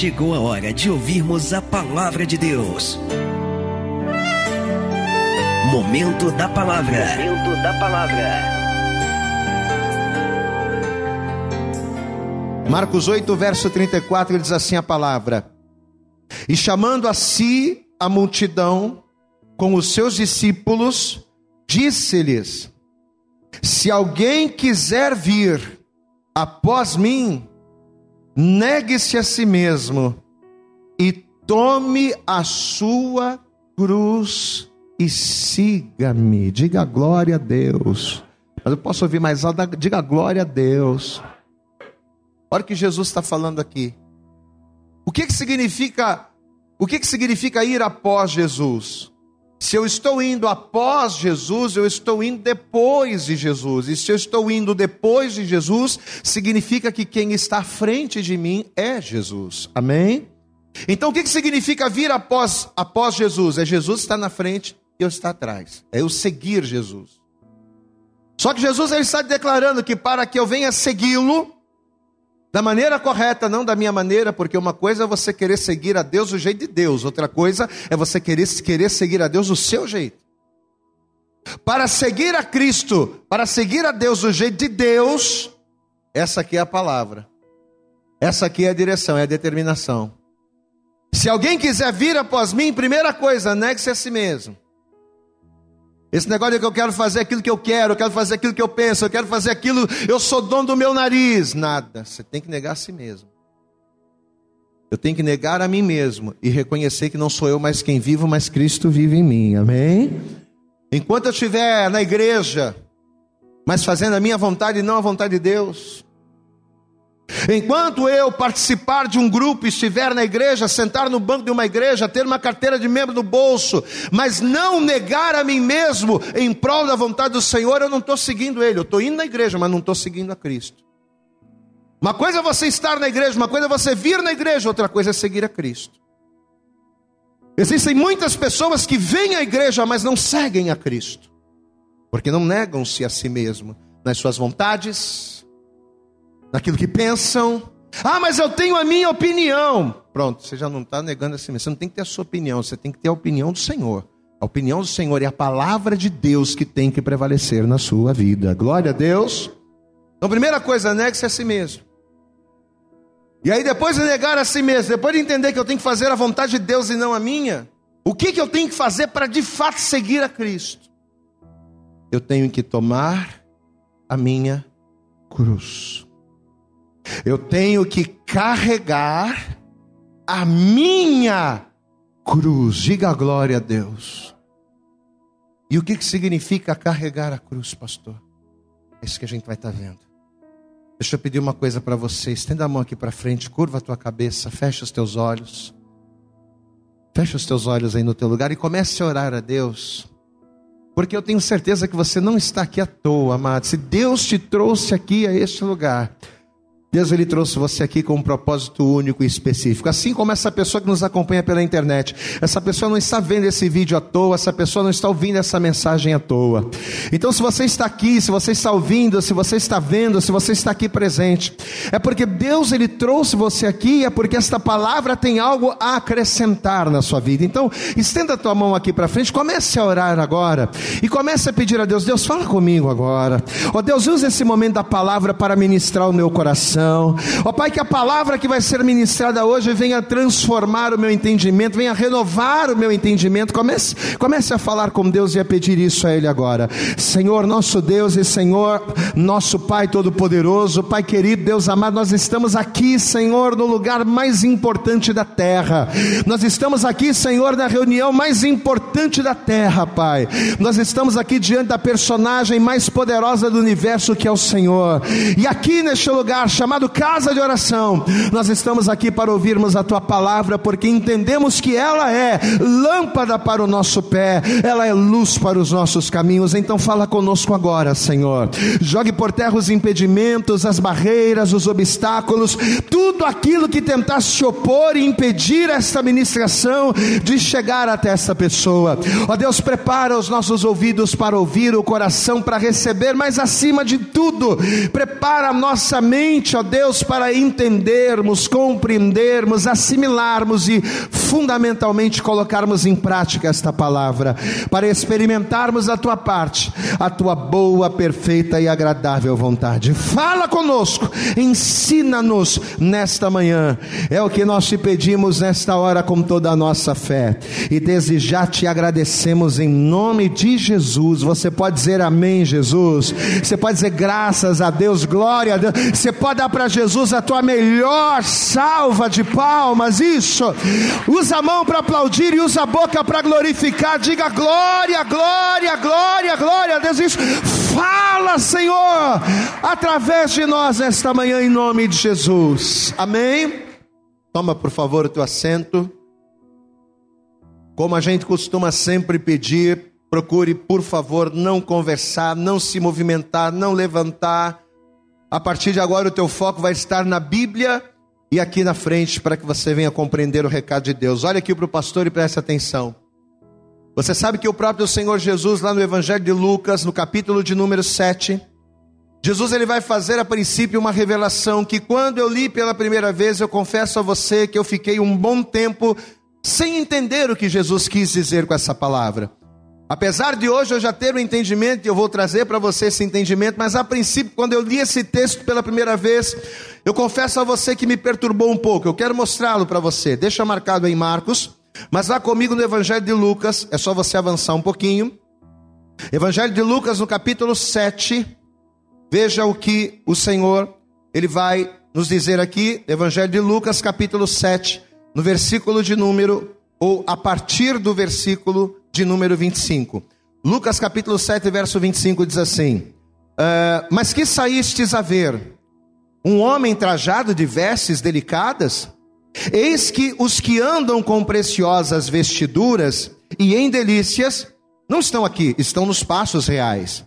chegou a hora de ouvirmos a palavra de Deus. Momento da palavra. Momento da palavra. Marcos 8, verso 34, diz assim a palavra: E chamando a si a multidão com os seus discípulos, disse-lhes: Se alguém quiser vir após mim, negue-se a si mesmo e tome a sua cruz e siga-me. Diga glória a Deus. Mas eu posso ouvir mais alto, diga glória a Deus. Olha o que Jesus está falando aqui. O que, que significa? O que, que significa ir após Jesus? Se eu estou indo após Jesus, eu estou indo depois de Jesus. E se eu estou indo depois de Jesus, significa que quem está à frente de mim é Jesus. Amém? Então o que, que significa vir após, após Jesus? É Jesus estar na frente e eu estar atrás. É eu seguir Jesus. Só que Jesus ele está declarando que para que eu venha segui-lo, da maneira correta, não da minha maneira, porque uma coisa é você querer seguir a Deus do jeito de Deus, outra coisa é você querer, querer seguir a Deus do seu jeito. Para seguir a Cristo, para seguir a Deus do jeito de Deus, essa aqui é a palavra. Essa aqui é a direção, é a determinação. Se alguém quiser vir após mim, primeira coisa, negue-se a si mesmo. Esse negócio de que eu quero fazer aquilo que eu quero, eu quero fazer aquilo que eu penso, eu quero fazer aquilo, eu sou dono do meu nariz. Nada. Você tem que negar a si mesmo. Eu tenho que negar a mim mesmo e reconhecer que não sou eu mais quem vivo, mas Cristo vive em mim. Amém? Enquanto eu estiver na igreja, mas fazendo a minha vontade e não a vontade de Deus, Enquanto eu participar de um grupo, estiver na igreja, sentar no banco de uma igreja, ter uma carteira de membro no bolso, mas não negar a mim mesmo em prol da vontade do Senhor, eu não estou seguindo Ele. Eu estou indo na igreja, mas não estou seguindo a Cristo. Uma coisa é você estar na igreja, uma coisa é você vir na igreja, outra coisa é seguir a Cristo. Existem muitas pessoas que vêm à igreja, mas não seguem a Cristo, porque não negam-se a si mesmo nas suas vontades, naquilo que pensam. Ah, mas eu tenho a minha opinião. Pronto, você já não está negando assim. Você não tem que ter a sua opinião, você tem que ter a opinião do Senhor. A opinião do Senhor é a palavra de Deus que tem que prevalecer na sua vida. Glória a Deus. Então, primeira coisa, negue-se a si mesmo. E aí, depois de negar a si mesmo, depois de entender que eu tenho que fazer a vontade de Deus e não a minha, o que, que eu tenho que fazer para de fato seguir a Cristo? Eu tenho que tomar a minha cruz. Eu tenho que carregar a minha cruz. Diga a glória a Deus. E o que, que significa carregar a cruz, pastor? É isso que a gente vai estar tá vendo. Deixa eu pedir uma coisa para você. Estenda a mão aqui para frente, curva a tua cabeça, fecha os teus olhos. Fecha os teus olhos aí no teu lugar e comece a orar a Deus. Porque eu tenho certeza que você não está aqui à toa, amado. Se Deus te trouxe aqui a este lugar, Deus ele trouxe você aqui com um propósito único e específico. Assim como essa pessoa que nos acompanha pela internet. Essa pessoa não está vendo esse vídeo à toa, essa pessoa não está ouvindo essa mensagem à toa. Então, se você está aqui, se você está ouvindo, se você está vendo, se você está aqui presente, é porque Deus ele trouxe você aqui, é porque esta palavra tem algo a acrescentar na sua vida. Então, estenda a tua mão aqui para frente, comece a orar agora e comece a pedir a Deus: Deus, fala comigo agora. Ó oh, Deus, use esse momento da palavra para ministrar o meu coração coração. Ó Pai, que a palavra que vai ser ministrada hoje venha transformar o meu entendimento, venha renovar o meu entendimento. Comece, comece a falar com Deus e a pedir isso a Ele agora. Senhor, nosso Deus e Senhor, nosso Pai Todo-Poderoso, Pai querido, Deus amado, nós estamos aqui, Senhor, no lugar mais importante da terra. Nós estamos aqui, Senhor, na reunião mais importante da terra, Pai. Nós estamos aqui diante da personagem mais poderosa do universo que é o Senhor. E aqui neste lugar chamado chamado casa de oração. Nós estamos aqui para ouvirmos a tua palavra, porque entendemos que ela é lâmpada para o nosso pé, ela é luz para os nossos caminhos. Então, fala conosco agora, Senhor. Jogue por terra os impedimentos, as barreiras, os obstáculos, tudo aquilo que tentasse se opor e impedir esta ministração de chegar até essa pessoa. Ó Deus, prepara os nossos ouvidos para ouvir, o coração para receber, mas acima de tudo, prepara a nossa mente, ó Deus, para entendermos, compreendermos, assimilarmos e fundamentalmente colocarmos em prática esta palavra, para experimentarmos da tua parte a tua boa, perfeita e agradável vontade. Fala conosco, ensina-nos nesta manhã. É o que nós te pedimos nesta hora com toda a nossa fé. E desde já te agradecemos em nome de Jesus. Você pode dizer amém, Jesus. Você pode dizer graças a Deus, glória a Deus. Você pode para Jesus a tua melhor salva de palmas. Isso. Usa a mão para aplaudir e usa a boca para glorificar. Diga glória, glória, glória, glória a Deus. Isso. Fala, Senhor, através de nós nesta manhã em nome de Jesus. Amém. Toma, por favor, o teu assento. Como a gente costuma sempre pedir, procure, por favor, não conversar, não se movimentar, não levantar. A partir de agora, o teu foco vai estar na Bíblia e aqui na frente para que você venha compreender o recado de Deus. Olha aqui para o pastor e preste atenção. Você sabe que o próprio Senhor Jesus, lá no Evangelho de Lucas, no capítulo de número 7, Jesus ele vai fazer a princípio uma revelação que quando eu li pela primeira vez, eu confesso a você que eu fiquei um bom tempo sem entender o que Jesus quis dizer com essa palavra. Apesar de hoje eu já ter o um entendimento, e eu vou trazer para você esse entendimento, mas a princípio, quando eu li esse texto pela primeira vez, eu confesso a você que me perturbou um pouco. Eu quero mostrá-lo para você. Deixa marcado em Marcos, mas vá comigo no Evangelho de Lucas, é só você avançar um pouquinho. Evangelho de Lucas, no capítulo 7, Veja o que o Senhor, ele vai nos dizer aqui, Evangelho de Lucas, capítulo 7, no versículo de número, ou a partir do versículo de número 25. Lucas, capítulo 7, verso 25, diz assim: uh, Mas que saístes a ver? Um homem trajado de vestes delicadas? Eis que os que andam com preciosas vestiduras e em delícias não estão aqui, estão nos passos reais.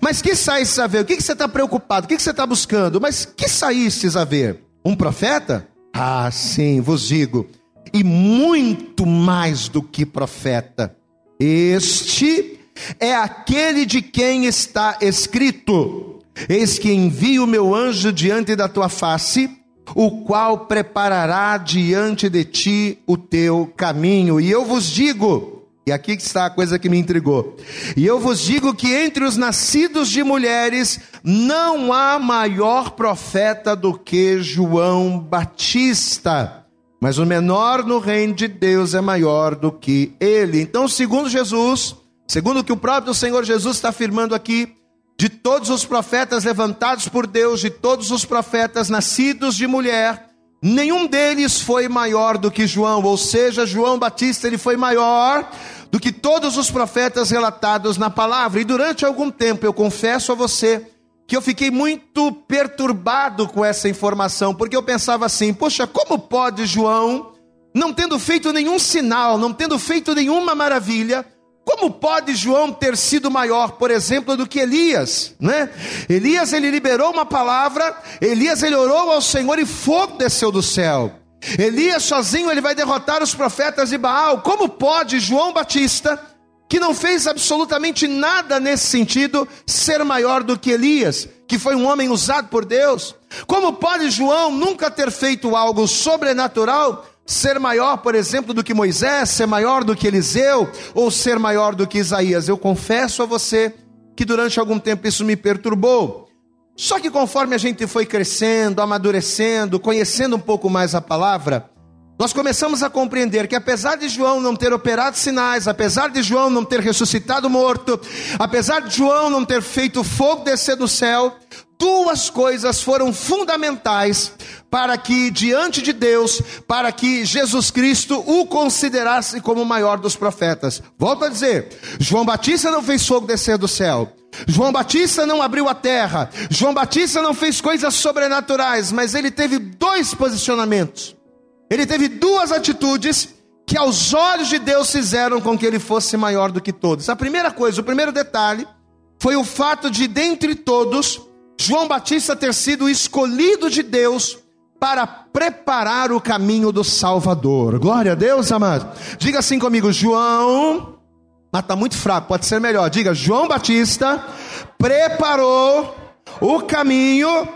Mas que saíste a ver? O que, que você está preocupado? O que, que você está buscando? Mas que saístes a ver? Um profeta? Ah, sim, vos digo. E muito mais do que profeta. Este é aquele de quem está escrito: Eis que envio o meu anjo diante da tua face, o qual preparará diante de ti o teu caminho. E eu vos digo: e aqui está a coisa que me intrigou. E eu vos digo que entre os nascidos de mulheres não há maior profeta do que João Batista. Mas o menor no reino de Deus é maior do que ele. Então, segundo Jesus, segundo o que o próprio Senhor Jesus está afirmando aqui, de todos os profetas levantados por Deus, de todos os profetas nascidos de mulher, nenhum deles foi maior do que João, ou seja, João Batista ele foi maior do que todos os profetas relatados na palavra. E durante algum tempo, eu confesso a você, que eu fiquei muito perturbado com essa informação, porque eu pensava assim: poxa, como pode João, não tendo feito nenhum sinal, não tendo feito nenhuma maravilha, como pode João ter sido maior, por exemplo, do que Elias, né? Elias ele liberou uma palavra, Elias ele orou ao Senhor e fogo desceu do céu. Elias sozinho ele vai derrotar os profetas de Baal. Como pode João Batista, que não fez absolutamente nada nesse sentido, ser maior do que Elias, que foi um homem usado por Deus? Como pode João nunca ter feito algo sobrenatural, ser maior, por exemplo, do que Moisés, ser maior do que Eliseu, ou ser maior do que Isaías? Eu confesso a você que durante algum tempo isso me perturbou. Só que conforme a gente foi crescendo, amadurecendo, conhecendo um pouco mais a palavra, nós começamos a compreender que apesar de João não ter operado sinais, apesar de João não ter ressuscitado morto, apesar de João não ter feito fogo descer do céu, duas coisas foram fundamentais para que diante de Deus, para que Jesus Cristo o considerasse como o maior dos profetas. Volto a dizer, João Batista não fez fogo descer do céu. João Batista não abriu a terra, João Batista não fez coisas sobrenaturais, mas ele teve dois posicionamentos, ele teve duas atitudes que aos olhos de Deus fizeram com que ele fosse maior do que todos. A primeira coisa, o primeiro detalhe, foi o fato de, dentre todos, João Batista ter sido escolhido de Deus para preparar o caminho do Salvador. Glória a Deus, amado. Diga assim comigo, João mas está muito fraco, pode ser melhor. Diga: João Batista preparou o caminho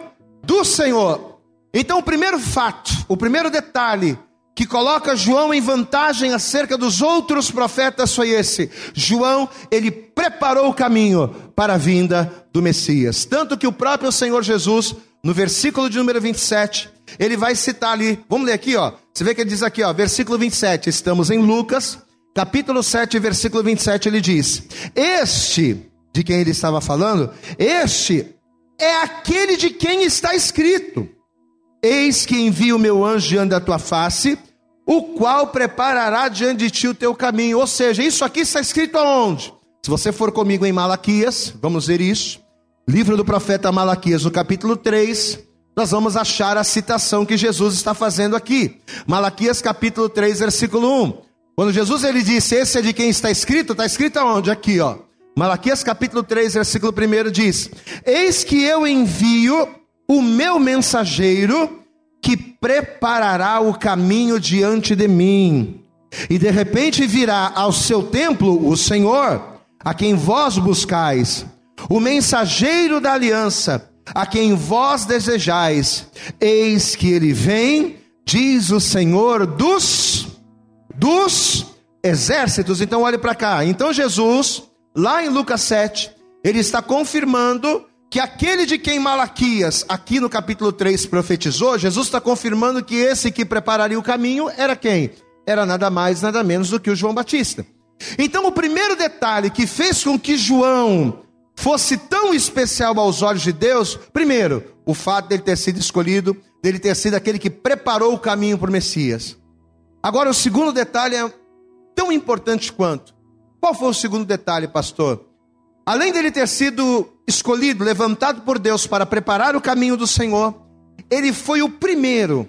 do Senhor. Então, o primeiro fato, o primeiro detalhe que coloca João em vantagem acerca dos outros profetas foi esse: João, ele preparou o caminho para a vinda do Messias. Tanto que o próprio Senhor Jesus, no versículo de número 27, ele vai citar ali, vamos ler aqui, ó. Você vê que ele diz aqui, ó, versículo 27, estamos em Lucas, capítulo 7, versículo 27, ele diz: Este, de quem ele estava falando, este é aquele de quem está escrito. Eis que envio o meu anjo diante da tua face, o qual preparará diante de ti o teu caminho. Ou seja, isso aqui está escrito aonde? Se você for comigo em Malaquias, vamos ver isso. Livro do profeta Malaquias, no capítulo 3, nós vamos achar a citação que Jesus está fazendo aqui. Malaquias capítulo 3, versículo 1. Quando Jesus ele disse, esse é de quem está escrito, está escrito aonde? Aqui, ó. Malaquias capítulo 3, versículo 1 diz: Eis que eu envio o meu mensageiro que preparará o caminho diante de mim. E de repente virá ao seu templo o Senhor, a quem vós buscais, o mensageiro da aliança, a quem vós desejais. Eis que ele vem, diz o Senhor dos dos exércitos. Então olhe para cá. Então Jesus, lá em Lucas 7, ele está confirmando que aquele de quem Malaquias, aqui no capítulo 3, profetizou, Jesus está confirmando que esse que prepararia o caminho era quem? Era nada mais, nada menos do que o João Batista. Então, o primeiro detalhe que fez com que João fosse tão especial aos olhos de Deus, primeiro, o fato dele ter sido escolhido, dele ter sido aquele que preparou o caminho para o Messias. Agora, o segundo detalhe é tão importante quanto. Qual foi o segundo detalhe, pastor? Além dele ter sido escolhido, levantado por Deus para preparar o caminho do Senhor, ele foi o primeiro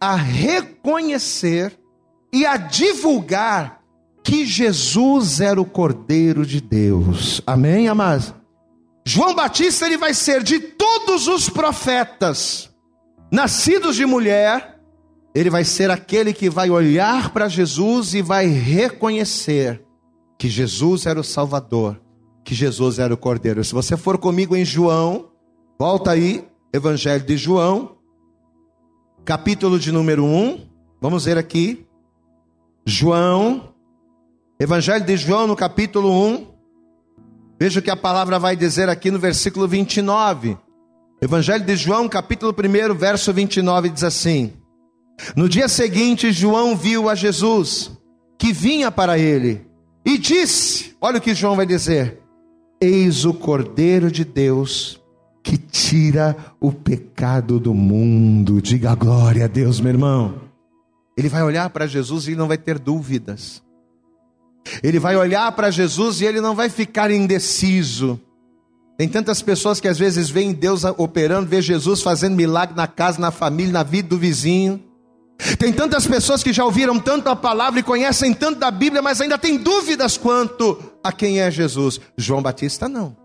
a reconhecer e a divulgar que Jesus era o Cordeiro de Deus. Amém, amados? João Batista ele vai ser de todos os profetas nascidos de mulher, ele vai ser aquele que vai olhar para Jesus e vai reconhecer que Jesus era o Salvador que Jesus era o Cordeiro. Se você for comigo em João, volta aí, Evangelho de João, capítulo de número 1, vamos ver aqui. João, Evangelho de João, no capítulo 1, veja o que a palavra vai dizer aqui no versículo 29. Evangelho de João, capítulo 1, verso 29, diz assim: No dia seguinte, João viu a Jesus, que vinha para ele, e disse: Olha o que João vai dizer: Eis o Cordeiro de Deus que tira o pecado do mundo. Diga glória a Deus, meu irmão. Ele vai olhar para Jesus e não vai ter dúvidas. Ele vai olhar para Jesus e ele não vai ficar indeciso. Tem tantas pessoas que às vezes veem Deus operando, vê Jesus fazendo milagre na casa, na família, na vida do vizinho. Tem tantas pessoas que já ouviram tanto a palavra e conhecem tanto da Bíblia, mas ainda têm dúvidas quanto a quem é Jesus. João Batista não.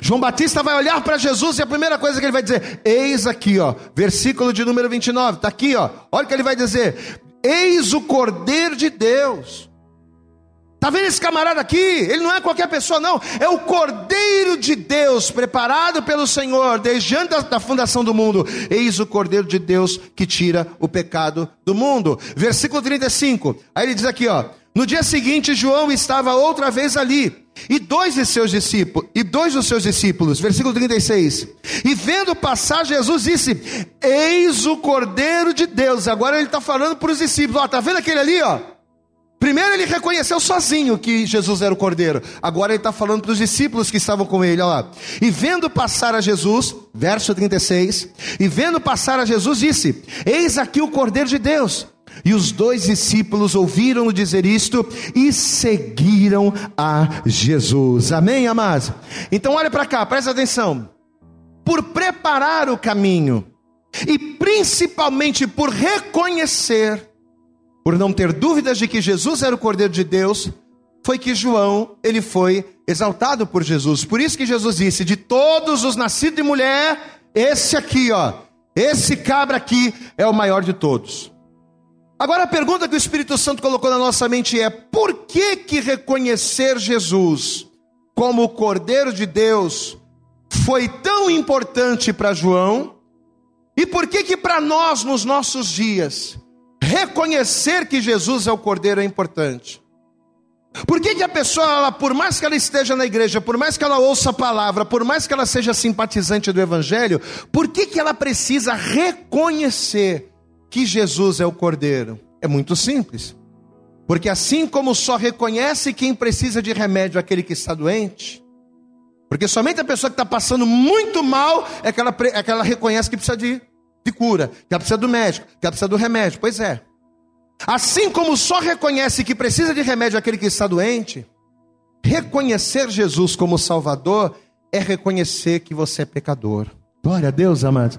João Batista vai olhar para Jesus e a primeira coisa que ele vai dizer: Eis aqui, ó, versículo de número 29, está aqui, ó. Olha o que ele vai dizer: Eis o Cordeiro de Deus Está vendo esse camarada aqui? Ele não é qualquer pessoa, não. É o Cordeiro de Deus, preparado pelo Senhor desde antes da fundação do mundo. Eis o Cordeiro de Deus que tira o pecado do mundo. Versículo 35. Aí ele diz aqui, ó. No dia seguinte, João estava outra vez ali, e dois de seus discípulos, e dois dos seus discípulos, versículo 36. E vendo passar, Jesus disse: Eis o Cordeiro de Deus. Agora ele está falando para os discípulos: Ó, tá vendo aquele ali, ó? Primeiro ele reconheceu sozinho que Jesus era o Cordeiro. Agora ele está falando para os discípulos que estavam com ele, olha lá. E vendo passar a Jesus, verso 36, e vendo passar a Jesus, disse: Eis aqui o Cordeiro de Deus. E os dois discípulos ouviram-no dizer isto e seguiram a Jesus. Amém, amados? Então olha para cá, presta atenção. Por preparar o caminho, e principalmente por reconhecer por não ter dúvidas de que Jesus era o Cordeiro de Deus, foi que João, ele foi exaltado por Jesus. Por isso que Jesus disse: "De todos os nascidos de mulher, esse aqui, ó, esse cabra aqui é o maior de todos". Agora a pergunta que o Espírito Santo colocou na nossa mente é: por que que reconhecer Jesus como o Cordeiro de Deus foi tão importante para João? E por que que para nós nos nossos dias reconhecer que Jesus é o Cordeiro é importante? Por que, que a pessoa, ela, por mais que ela esteja na igreja, por mais que ela ouça a palavra, por mais que ela seja simpatizante do Evangelho, por que, que ela precisa reconhecer que Jesus é o Cordeiro? É muito simples. Porque assim como só reconhece quem precisa de remédio aquele que está doente, porque somente a pessoa que está passando muito mal é que, ela, é que ela reconhece que precisa de, de cura, que ela precisa do médico, que ela precisa do remédio. Pois é. Assim como só reconhece que precisa de remédio aquele que está doente, reconhecer Jesus como Salvador é reconhecer que você é pecador. Glória a Deus, amados.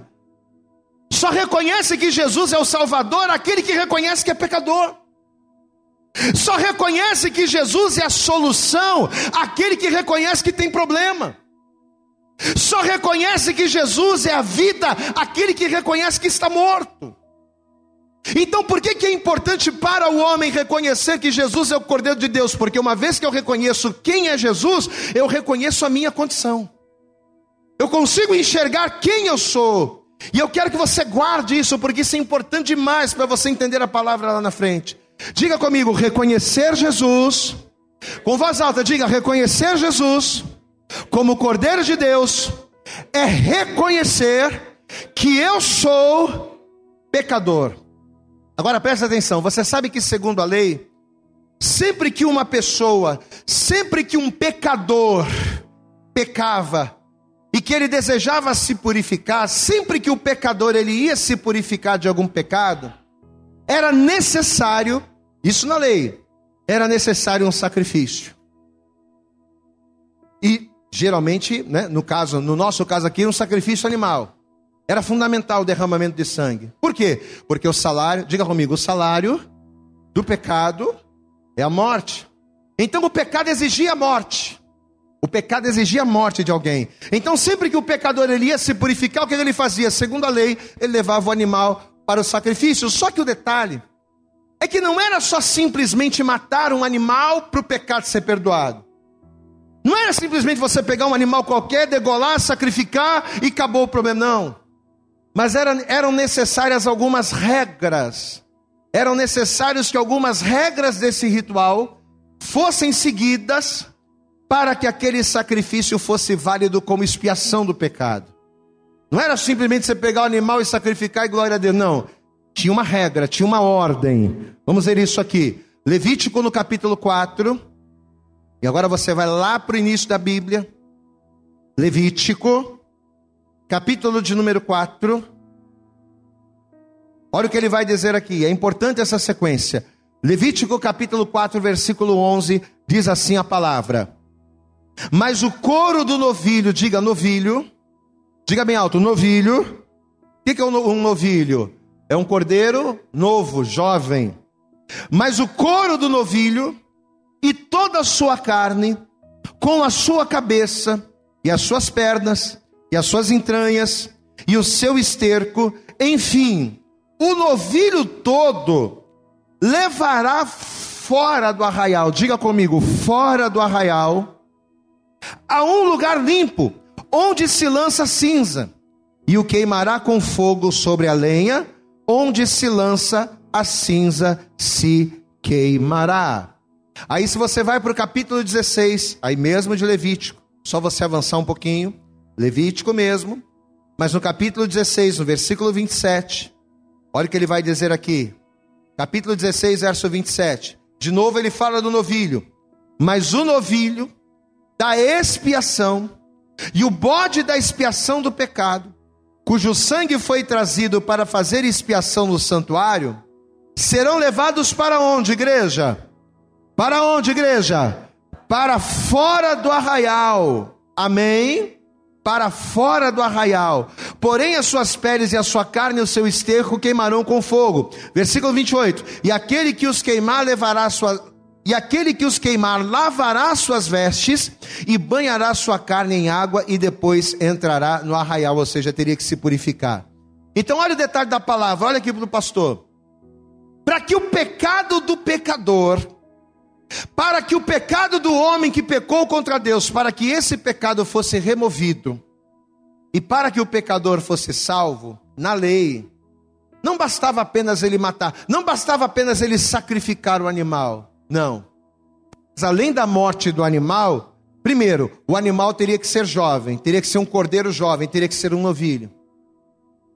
Só reconhece que Jesus é o Salvador aquele que reconhece que é pecador. Só reconhece que Jesus é a solução aquele que reconhece que tem problema. Só reconhece que Jesus é a vida aquele que reconhece que está morto. Então, por que, que é importante para o homem reconhecer que Jesus é o Cordeiro de Deus? Porque uma vez que eu reconheço quem é Jesus, eu reconheço a minha condição. Eu consigo enxergar quem eu sou. E eu quero que você guarde isso, porque isso é importante demais para você entender a palavra lá na frente. Diga comigo, reconhecer Jesus, com voz alta, diga: reconhecer Jesus como Cordeiro de Deus é reconhecer que eu sou pecador. Agora presta atenção, você sabe que segundo a lei, sempre que uma pessoa, sempre que um pecador pecava e que ele desejava se purificar, sempre que o pecador ele ia se purificar de algum pecado, era necessário isso na lei. Era necessário um sacrifício. E geralmente, né, no caso, no nosso caso aqui, um sacrifício animal. Era fundamental o derramamento de sangue. Por quê? Porque o salário, diga comigo, o salário do pecado é a morte. Então o pecado exigia a morte. O pecado exigia a morte de alguém. Então sempre que o pecador ele ia se purificar, o que ele fazia? Segundo a lei, ele levava o animal para o sacrifício. Só que o detalhe é que não era só simplesmente matar um animal para o pecado ser perdoado. Não era simplesmente você pegar um animal qualquer, degolar, sacrificar e acabou o problema, não. Mas era, eram necessárias algumas regras. Eram necessários que algumas regras desse ritual fossem seguidas para que aquele sacrifício fosse válido como expiação do pecado. Não era simplesmente você pegar o animal e sacrificar e glória a Deus, não tinha uma regra, tinha uma ordem. Vamos ver isso aqui. Levítico no capítulo 4. E agora você vai lá para o início da Bíblia. Levítico, capítulo de número 4. Olha o que ele vai dizer aqui, é importante essa sequência. Levítico capítulo 4, versículo 11, diz assim a palavra: Mas o couro do novilho, diga novilho, diga bem alto, novilho. O que é um novilho? É um cordeiro novo, jovem. Mas o couro do novilho e toda a sua carne, com a sua cabeça e as suas pernas e as suas entranhas e o seu esterco, enfim, o novilho todo levará fora do arraial. Diga comigo, fora do arraial, a um lugar limpo, onde se lança cinza, e o queimará com fogo sobre a lenha onde se lança a cinza se queimará. Aí, se você vai para o capítulo 16, aí mesmo de Levítico, só você avançar um pouquinho, Levítico mesmo, mas no capítulo 16, no versículo 27, olha o que ele vai dizer aqui, capítulo 16, verso 27. De novo ele fala do novilho, mas o novilho da expiação e o bode da expiação do pecado cujo sangue foi trazido para fazer expiação no santuário, serão levados para onde, igreja? Para onde, igreja? Para fora do arraial. Amém? Para fora do arraial. Porém, as suas peles e a sua carne e o seu esterco queimarão com fogo. Versículo 28. E aquele que os queimar levará sua, e aquele que os queimar lavará suas vestes e banhará sua carne em água e depois entrará no arraial, ou seja, teria que se purificar. Então, olha o detalhe da palavra, olha aqui para o pastor. Para que o pecado do pecador, para que o pecado do homem que pecou contra Deus, para que esse pecado fosse removido, e para que o pecador fosse salvo, na lei, não bastava apenas ele matar, não bastava apenas ele sacrificar o animal. Não. Mas além da morte do animal, primeiro, o animal teria que ser jovem, teria que ser um cordeiro jovem, teria que ser um novilho.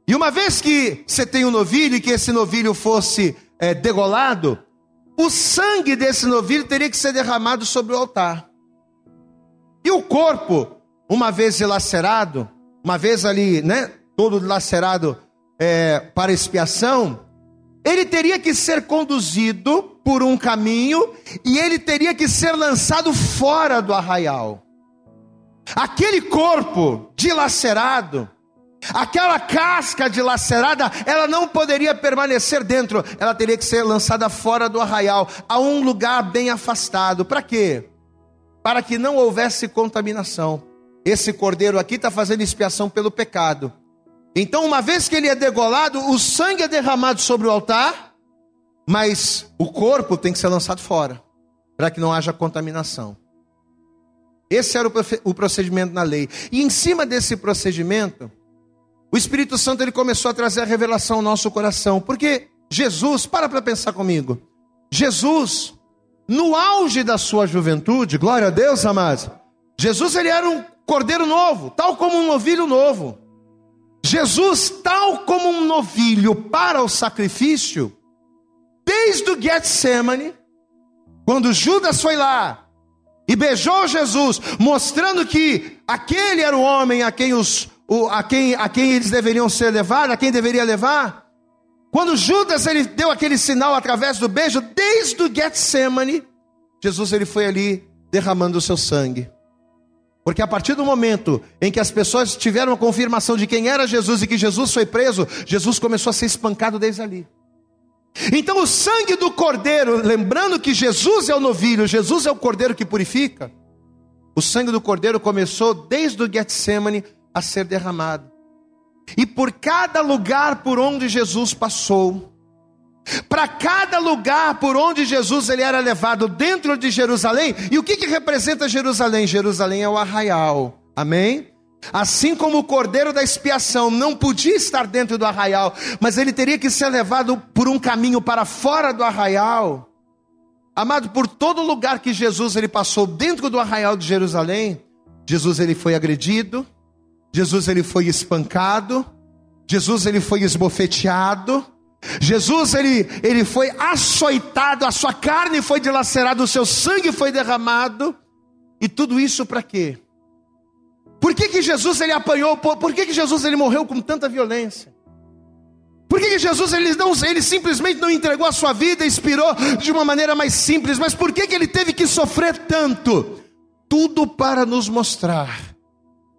E uma vez que você tem um novilho e que esse novilho fosse é, degolado, o sangue desse novilho teria que ser derramado sobre o altar. E o corpo, uma vez dilacerado, uma vez ali, né, todo dilacerado é, para expiação, ele teria que ser conduzido por um caminho e ele teria que ser lançado fora do arraial. Aquele corpo dilacerado, aquela casca dilacerada, ela não poderia permanecer dentro, ela teria que ser lançada fora do arraial, a um lugar bem afastado. Para quê? Para que não houvesse contaminação. Esse cordeiro aqui está fazendo expiação pelo pecado. Então, uma vez que ele é degolado, o sangue é derramado sobre o altar, mas o corpo tem que ser lançado fora, para que não haja contaminação. Esse era o procedimento na lei. E em cima desse procedimento, o Espírito Santo ele começou a trazer a revelação ao nosso coração, porque Jesus, para para pensar comigo. Jesus, no auge da sua juventude, glória a Deus, amados. Jesus ele era um cordeiro novo, tal como um novilho novo. Jesus, tal como um novilho para o sacrifício, desde o Getsemane, quando Judas foi lá e beijou Jesus, mostrando que aquele era o homem a quem, os, a quem, a quem eles deveriam ser levados, a quem deveria levar. Quando Judas ele deu aquele sinal através do beijo, desde o Getsemane, Jesus ele foi ali derramando o seu sangue. Porque a partir do momento em que as pessoas tiveram a confirmação de quem era Jesus e que Jesus foi preso, Jesus começou a ser espancado desde ali. Então o sangue do cordeiro, lembrando que Jesus é o novilho, Jesus é o cordeiro que purifica, o sangue do cordeiro começou desde o Getsemane a ser derramado. E por cada lugar por onde Jesus passou, para cada lugar por onde Jesus ele era levado dentro de Jerusalém. E o que, que representa Jerusalém? Jerusalém é o arraial. Amém? Assim como o cordeiro da expiação não podia estar dentro do arraial, mas ele teria que ser levado por um caminho para fora do arraial. Amado, por todo lugar que Jesus ele passou dentro do arraial de Jerusalém, Jesus ele foi agredido, Jesus ele foi espancado, Jesus ele foi esbofeteado, Jesus ele, ele foi açoitado, a sua carne foi dilacerada, o seu sangue foi derramado. E tudo isso para quê? Por que, que Jesus ele apanhou? Por, por que, que Jesus ele morreu com tanta violência? Por que, que Jesus ele, não, ele simplesmente não entregou a sua vida, expirou de uma maneira mais simples? Mas por que, que ele teve que sofrer tanto? Tudo para nos mostrar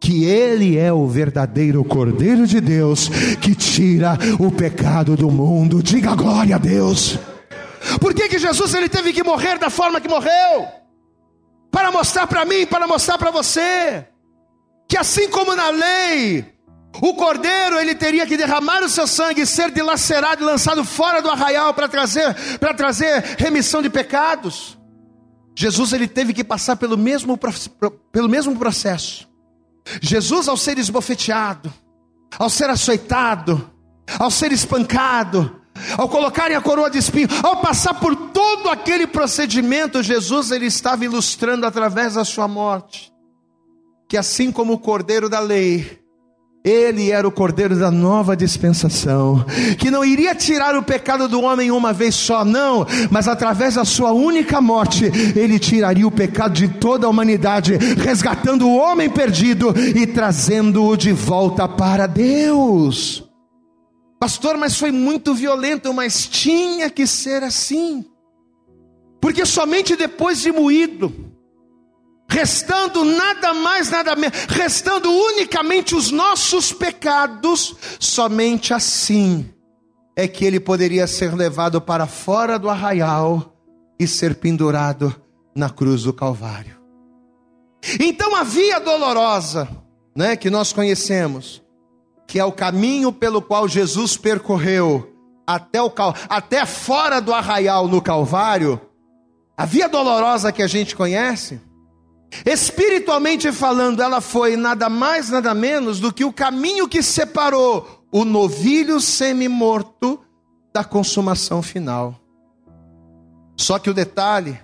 que Ele é o verdadeiro Cordeiro de Deus que tira o pecado do mundo. Diga glória a Deus. Por que, que Jesus ele teve que morrer da forma que morreu? Para mostrar para mim, para mostrar para você, que assim como na lei, o cordeiro ele teria que derramar o seu sangue, ser dilacerado e lançado fora do arraial para trazer para trazer remissão de pecados. Jesus ele teve que passar pelo mesmo pelo mesmo processo Jesus, ao ser esbofeteado, ao ser açoitado, ao ser espancado, ao colocarem a coroa de espinho, ao passar por todo aquele procedimento, Jesus ele estava ilustrando através da sua morte que assim como o cordeiro da lei, ele era o cordeiro da nova dispensação, que não iria tirar o pecado do homem uma vez só, não, mas através da sua única morte, ele tiraria o pecado de toda a humanidade, resgatando o homem perdido e trazendo-o de volta para Deus. Pastor, mas foi muito violento, mas tinha que ser assim, porque somente depois de moído, restando nada mais, nada menos, restando unicamente os nossos pecados, somente assim é que ele poderia ser levado para fora do arraial e ser pendurado na cruz do Calvário. Então a via dolorosa, né, que nós conhecemos, que é o caminho pelo qual Jesus percorreu até, o, até fora do arraial no Calvário, a via dolorosa que a gente conhece, Espiritualmente falando, ela foi nada mais, nada menos do que o caminho que separou o novilho semi-morto da consumação final. Só que o detalhe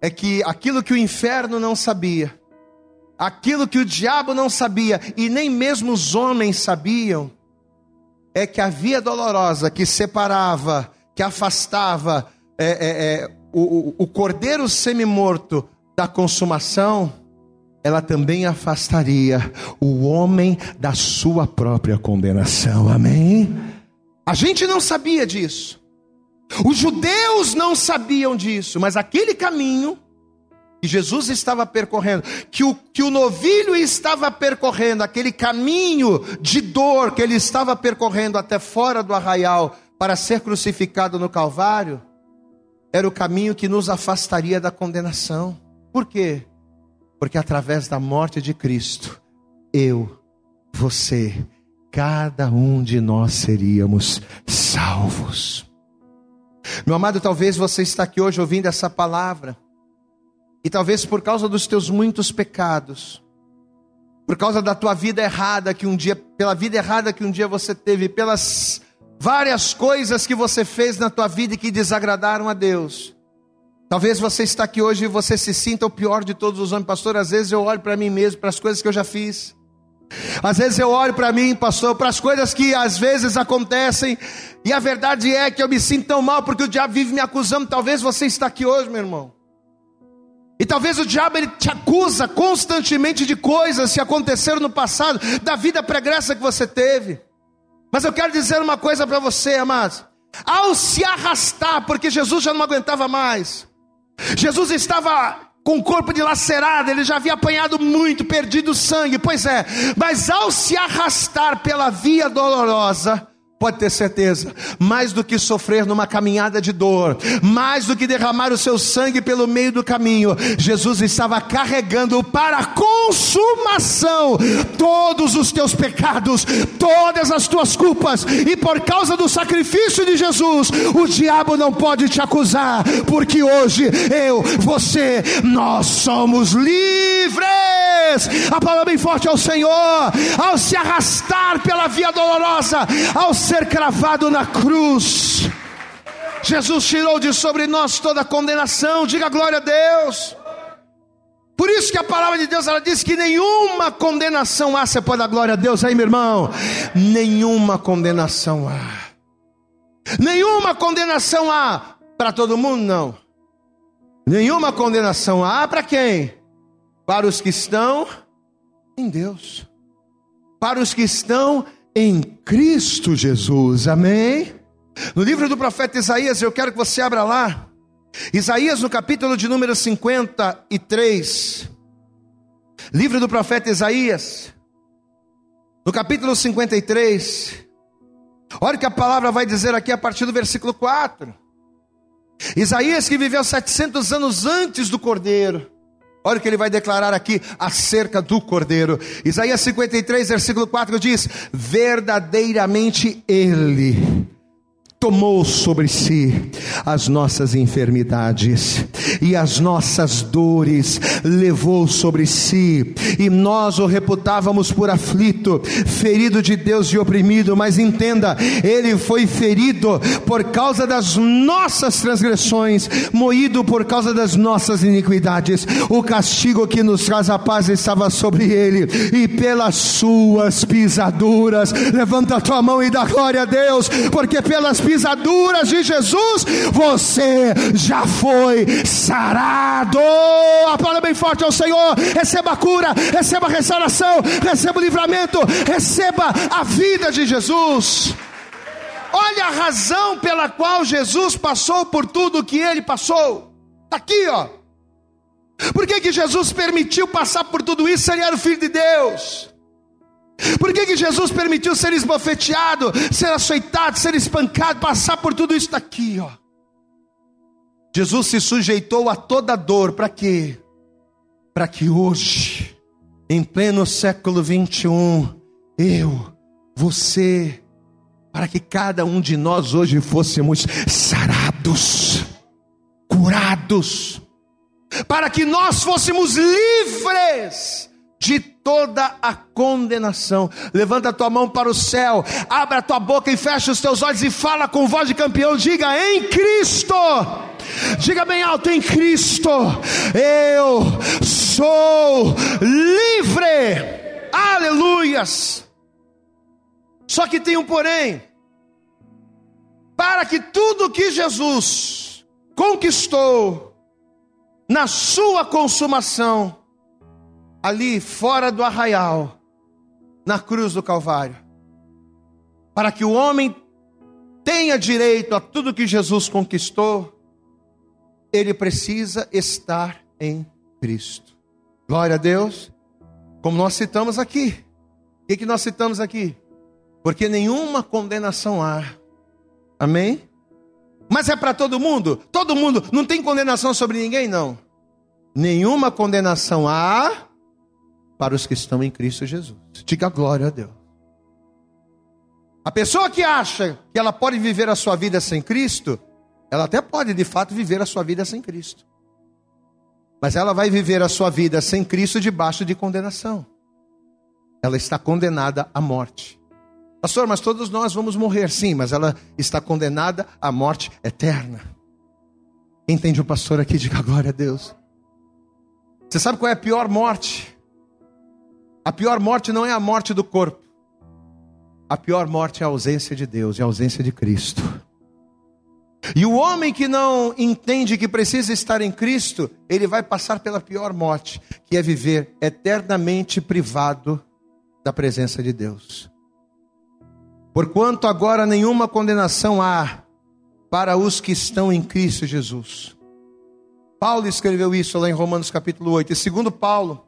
é que aquilo que o inferno não sabia, aquilo que o diabo não sabia e nem mesmo os homens sabiam, é que a via dolorosa que separava, que afastava é, é, é, o, o cordeiro semi-morto da consumação, ela também afastaria o homem da sua própria condenação. Amém? A gente não sabia disso. Os judeus não sabiam disso, mas aquele caminho que Jesus estava percorrendo, que o, que o novilho estava percorrendo, aquele caminho de dor que ele estava percorrendo até fora do arraial para ser crucificado no Calvário, era o caminho que nos afastaria da condenação. Por quê? Porque através da morte de Cristo, eu, você, cada um de nós seríamos salvos. Meu amado, talvez você está aqui hoje ouvindo essa palavra, e talvez por causa dos teus muitos pecados, por causa da tua vida errada que um dia, pela vida errada que um dia você teve, pelas várias coisas que você fez na tua vida e que desagradaram a Deus. Talvez você está aqui hoje e você se sinta o pior de todos os homens, pastor. Às vezes eu olho para mim mesmo, para as coisas que eu já fiz. Às vezes eu olho para mim, pastor, para as coisas que às vezes acontecem, e a verdade é que eu me sinto tão mal porque o diabo vive me acusando. Talvez você está aqui hoje, meu irmão. E talvez o diabo ele te acusa constantemente de coisas que aconteceram no passado, da vida pregressa que você teve. Mas eu quero dizer uma coisa para você, amados. Ao se arrastar, porque Jesus já não aguentava mais, Jesus estava com o corpo dilacerado, ele já havia apanhado muito, perdido sangue, pois é, mas ao se arrastar pela via dolorosa, Pode ter certeza, mais do que sofrer numa caminhada de dor, mais do que derramar o seu sangue pelo meio do caminho, Jesus estava carregando para a consumação todos os teus pecados, todas as tuas culpas, e por causa do sacrifício de Jesus, o diabo não pode te acusar, porque hoje eu, você, nós somos livres. A palavra bem forte ao Senhor, ao se arrastar pela via dolorosa, ao ser cravado na cruz. Jesus tirou de sobre nós toda condenação. Diga glória a Deus. Por isso que a palavra de Deus ela diz que nenhuma condenação há. Você pode dar glória a Deus aí, meu irmão? Nenhuma condenação há. Nenhuma condenação há para todo mundo, não. Nenhuma condenação há para quem? Para os que estão em Deus. Para os que estão em em Cristo Jesus. Amém? No livro do profeta Isaías, eu quero que você abra lá. Isaías, no capítulo de número 53. Livro do profeta Isaías, no capítulo 53. Olha o que a palavra vai dizer aqui a partir do versículo 4. Isaías, que viveu 700 anos antes do cordeiro, Olha o que ele vai declarar aqui acerca do Cordeiro. Isaías 53, versículo 4 diz: Verdadeiramente Ele tomou sobre si as nossas enfermidades e as nossas dores levou sobre si, e nós o reputávamos por aflito, ferido de Deus e oprimido, mas entenda, ele foi ferido por causa das nossas transgressões, moído por causa das nossas iniquidades. O castigo que nos traz a paz estava sobre ele, e pelas suas pisaduras, levanta a tua mão e dá glória a Deus, porque pelas pisaduras de Jesus, você já foi sarado. A palavra bem forte ao Senhor. Receba a cura, receba a restauração, receba o livramento, receba a vida de Jesus. Olha a razão pela qual Jesus passou por tudo o que ele passou. Está aqui, ó. Por que, que Jesus permitiu passar por tudo isso? Ele era o Filho de Deus. Por que, que Jesus permitiu ser esbofeteado, ser açoitado, ser espancado, passar por tudo isso daqui, ó? Jesus se sujeitou a toda dor, para quê? Para que hoje, em pleno século 21, eu, você, para que cada um de nós hoje fôssemos sarados, curados, para que nós fôssemos livres de toda a condenação. Levanta a tua mão para o céu, abre a tua boca e fecha os teus olhos e fala com voz de campeão. Diga em Cristo. Diga bem alto em Cristo. Eu sou livre. Aleluias. Só que tem um porém. Para que tudo que Jesus conquistou na sua consumação ali fora do arraial, na cruz do Calvário, para que o homem tenha direito a tudo que Jesus conquistou, ele precisa estar em Cristo. Glória a Deus. Como nós citamos aqui. O que, que nós citamos aqui? Porque nenhuma condenação há. Amém? Mas é para todo mundo? Todo mundo. Não tem condenação sobre ninguém, não. Nenhuma condenação há para os que estão em Cristo Jesus. Diga glória a Deus. A pessoa que acha que ela pode viver a sua vida sem Cristo, ela até pode de fato viver a sua vida sem Cristo. Mas ela vai viver a sua vida sem Cristo debaixo de condenação. Ela está condenada à morte. Pastor, mas todos nós vamos morrer, sim, mas ela está condenada à morte eterna. Entende o pastor aqui, diga glória a Deus. Você sabe qual é a pior morte? A pior morte não é a morte do corpo. A pior morte é a ausência de Deus, é a ausência de Cristo. E o homem que não entende que precisa estar em Cristo, ele vai passar pela pior morte, que é viver eternamente privado da presença de Deus. Porquanto agora nenhuma condenação há para os que estão em Cristo Jesus. Paulo escreveu isso lá em Romanos capítulo 8. E segundo Paulo,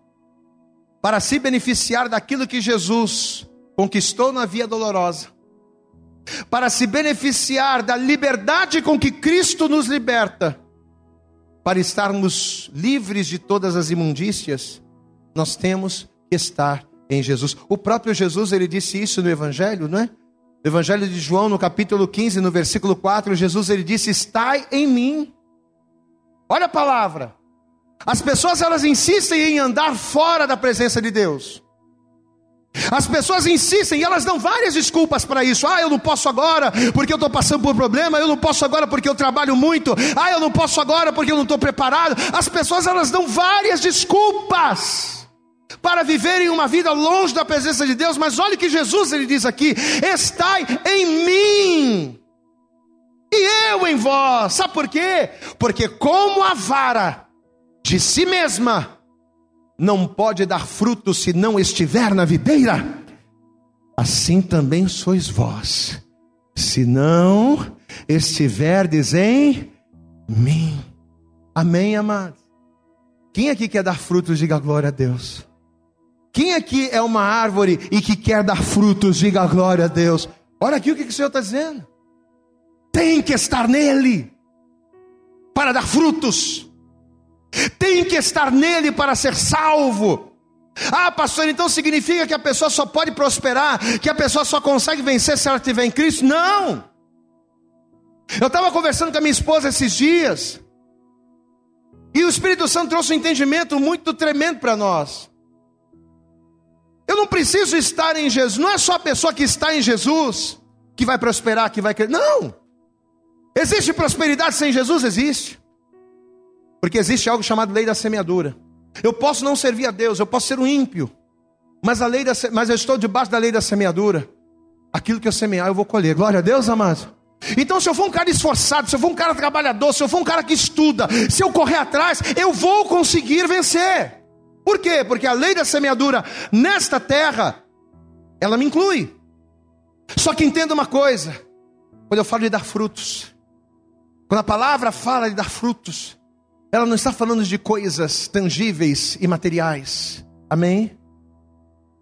para se beneficiar daquilo que Jesus conquistou na via dolorosa, para se beneficiar da liberdade com que Cristo nos liberta, para estarmos livres de todas as imundícias, nós temos que estar em Jesus. O próprio Jesus, ele disse isso no Evangelho, não é? No Evangelho de João, no capítulo 15, no versículo 4, Jesus ele disse: Estai em mim. Olha a palavra. As pessoas elas insistem em andar fora da presença de Deus. As pessoas insistem e elas dão várias desculpas para isso. Ah, eu não posso agora porque eu estou passando por problema. Eu não posso agora porque eu trabalho muito. Ah, eu não posso agora porque eu não estou preparado. As pessoas elas dão várias desculpas para viverem uma vida longe da presença de Deus. Mas olha que Jesus ele diz aqui: estai em mim e eu em vós. Sabe por quê? Porque como a vara de si mesma não pode dar fruto se não estiver na videira, assim também sois vós, se não estiverdes em mim. Amém, amados? Quem aqui quer dar frutos, diga glória a Deus. Quem aqui é uma árvore e que quer dar frutos, diga glória a Deus. Olha aqui o que, que o Senhor está dizendo. Tem que estar nele para dar frutos tem que estar nele para ser salvo. Ah, pastor, então significa que a pessoa só pode prosperar, que a pessoa só consegue vencer se ela estiver em Cristo? Não. Eu estava conversando com a minha esposa esses dias, e o Espírito Santo trouxe um entendimento muito tremendo para nós. Eu não preciso estar em Jesus, não é só a pessoa que está em Jesus que vai prosperar, que vai crer. Não. Existe prosperidade sem Jesus? Existe. Porque existe algo chamado lei da semeadura. Eu posso não servir a Deus, eu posso ser um ímpio, mas, a lei da, mas eu estou debaixo da lei da semeadura. Aquilo que eu semear, eu vou colher. Glória a Deus, amado. Então, se eu for um cara esforçado, se eu for um cara trabalhador, se eu for um cara que estuda, se eu correr atrás, eu vou conseguir vencer. Por quê? Porque a lei da semeadura nesta terra, ela me inclui. Só que entenda uma coisa: quando eu falo de dar frutos, quando a palavra fala de dar frutos, ela não está falando de coisas tangíveis e materiais. Amém?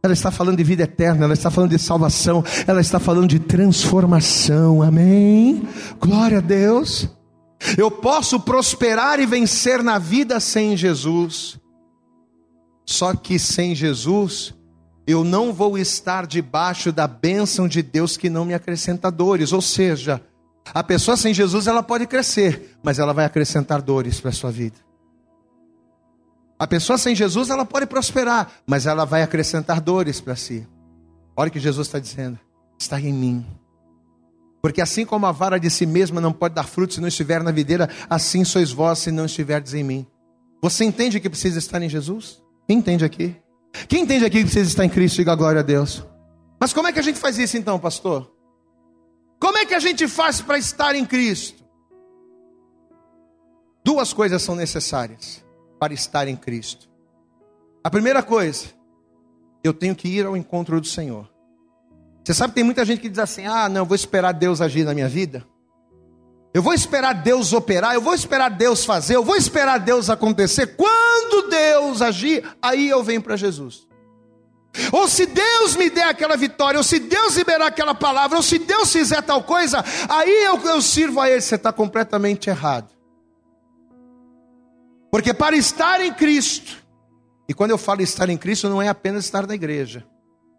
Ela está falando de vida eterna, ela está falando de salvação, ela está falando de transformação. Amém? Glória a Deus. Eu posso prosperar e vencer na vida sem Jesus. Só que sem Jesus, eu não vou estar debaixo da bênção de Deus que não me acrescenta dores. Ou seja, a pessoa sem Jesus ela pode crescer, mas ela vai acrescentar dores para a sua vida. A pessoa sem Jesus, ela pode prosperar, mas ela vai acrescentar dores para si. Olha o que Jesus está dizendo: está em mim. Porque assim como a vara de si mesma não pode dar fruto se não estiver na videira, assim sois vós se não estiverdes em mim. Você entende que precisa estar em Jesus? Quem entende aqui? Quem entende aqui que precisa estar em Cristo? Diga glória a Deus. Mas como é que a gente faz isso então, pastor? Como é que a gente faz para estar em Cristo? Duas coisas são necessárias para estar em Cristo. A primeira coisa, eu tenho que ir ao encontro do Senhor. Você sabe que tem muita gente que diz assim: ah, não, vou esperar Deus agir na minha vida. Eu vou esperar Deus operar, eu vou esperar Deus fazer, eu vou esperar Deus acontecer. Quando Deus agir, aí eu venho para Jesus. Ou se Deus me der aquela vitória, ou se Deus liberar aquela palavra, ou se Deus fizer tal coisa, aí eu, eu sirvo a Ele. Você está completamente errado. Porque para estar em Cristo, e quando eu falo estar em Cristo, não é apenas estar na igreja.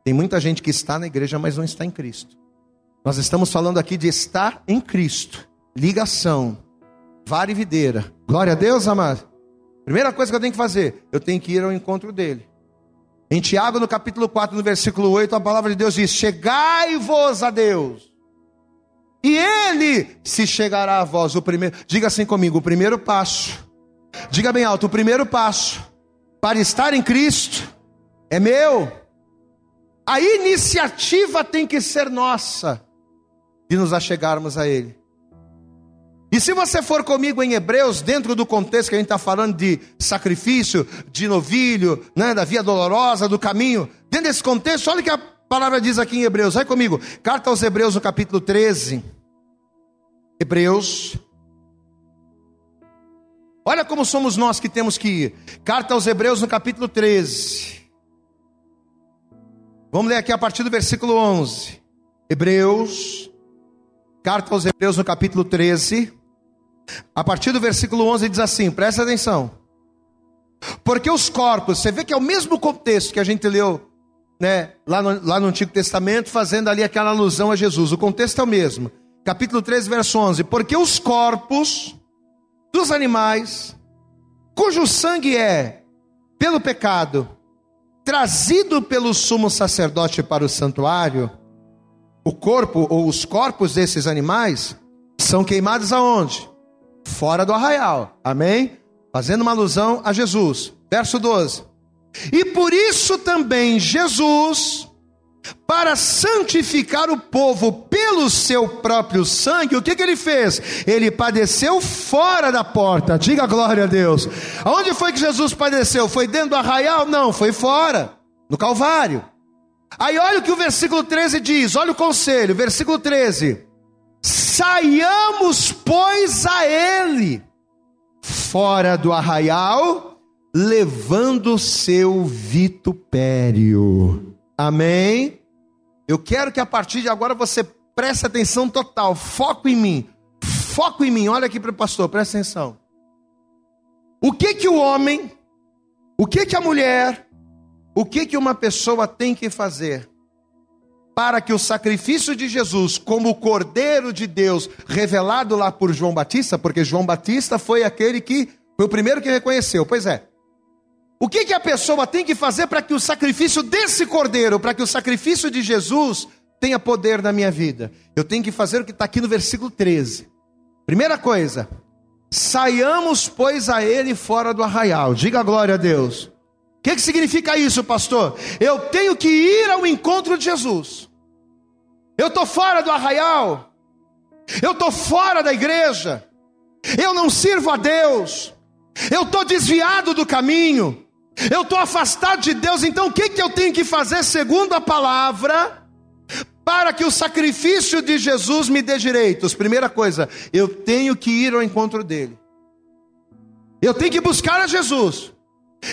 Tem muita gente que está na igreja, mas não está em Cristo. Nós estamos falando aqui de estar em Cristo, ligação, vara e videira. Glória a Deus, amado. Primeira coisa que eu tenho que fazer, eu tenho que ir ao encontro dele. Em Tiago, no capítulo 4, no versículo 8, a palavra de Deus diz: Chegai-vos a Deus, e ele se chegará a vós. O primeiro, diga assim comigo: o primeiro passo, diga bem alto, o primeiro passo para estar em Cristo é meu. A iniciativa tem que ser nossa de nos achegarmos a Ele. E se você for comigo em Hebreus, dentro do contexto que a gente está falando de sacrifício, de novilho, né, da via dolorosa, do caminho, dentro desse contexto, olha o que a palavra diz aqui em Hebreus, vai comigo, carta aos Hebreus, no capítulo 13. Hebreus. Olha como somos nós que temos que ir. Carta aos Hebreus, no capítulo 13. Vamos ler aqui a partir do versículo 11. Hebreus, carta aos Hebreus no capítulo 13. A partir do versículo 11 diz assim: presta atenção. Porque os corpos, você vê que é o mesmo contexto que a gente leu né, lá, no, lá no Antigo Testamento, fazendo ali aquela alusão a Jesus. O contexto é o mesmo. Capítulo 13, verso 11: Porque os corpos dos animais, cujo sangue é, pelo pecado, trazido pelo sumo sacerdote para o santuário, o corpo ou os corpos desses animais são queimados aonde? Fora do arraial. Amém? Fazendo uma alusão a Jesus. Verso 12. E por isso também Jesus, para santificar o povo pelo seu próprio sangue, o que, que ele fez? Ele padeceu fora da porta, diga glória a Deus. Aonde foi que Jesus padeceu? Foi dentro do arraial? Não, foi fora, no Calvário. Aí olha o que o versículo 13 diz, olha o conselho, versículo 13: Saiamos, pois, a ele, fora do arraial, levando seu vitupério. Amém? Eu quero que a partir de agora você preste atenção total, foco em mim. Foco em mim. Olha aqui para o pastor, presta atenção. O que que o homem, o que que a mulher, o que que uma pessoa tem que fazer para que o sacrifício de Jesus, como o Cordeiro de Deus, revelado lá por João Batista, porque João Batista foi aquele que foi o primeiro que reconheceu. Pois é. O que, que a pessoa tem que fazer para que o sacrifício desse cordeiro, para que o sacrifício de Jesus tenha poder na minha vida? Eu tenho que fazer o que está aqui no versículo 13. Primeira coisa, saiamos, pois, a ele fora do arraial. Diga glória a Deus. O que, que significa isso, pastor? Eu tenho que ir ao encontro de Jesus. Eu estou fora do arraial. Eu estou fora da igreja. Eu não sirvo a Deus. Eu estou desviado do caminho eu estou afastado de Deus, então o que, que eu tenho que fazer segundo a palavra, para que o sacrifício de Jesus me dê direitos? Primeira coisa, eu tenho que ir ao encontro dele, eu tenho que buscar a Jesus.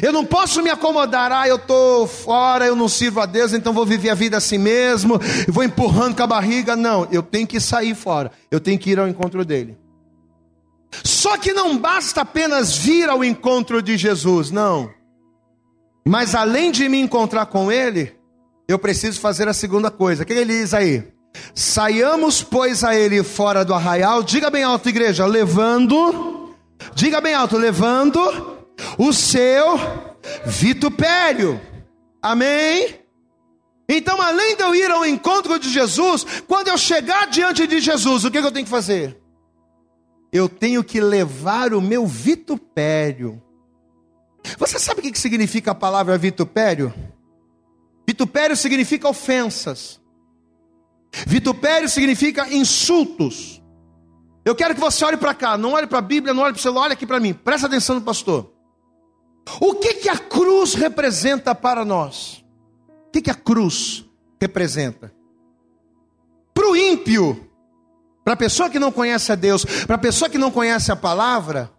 Eu não posso me acomodar, ah, eu estou fora, eu não sirvo a Deus, então vou viver a vida assim mesmo, vou empurrando com a barriga. Não, eu tenho que sair fora, eu tenho que ir ao encontro dele. Só que não basta apenas vir ao encontro de Jesus, não. Mas além de me encontrar com ele, eu preciso fazer a segunda coisa. O que ele diz aí? Saiamos, pois, a ele fora do arraial. Diga bem alto, igreja, levando. Diga bem alto, levando o seu vitupério. Amém? Então, além de eu ir ao encontro de Jesus, quando eu chegar diante de Jesus, o que, eu tenho que fazer? Eu tenho que levar o meu vitupério. Você sabe o que significa a palavra vitupério? Vitupério significa ofensas. Vitupério significa insultos. Eu quero que você olhe para cá, não olhe para a Bíblia, não olhe para o celular, olhe aqui para mim. Presta atenção, pastor. O que, que a cruz representa para nós? O que, que a cruz representa? Para o ímpio, para a pessoa que não conhece a Deus, para a pessoa que não conhece a palavra,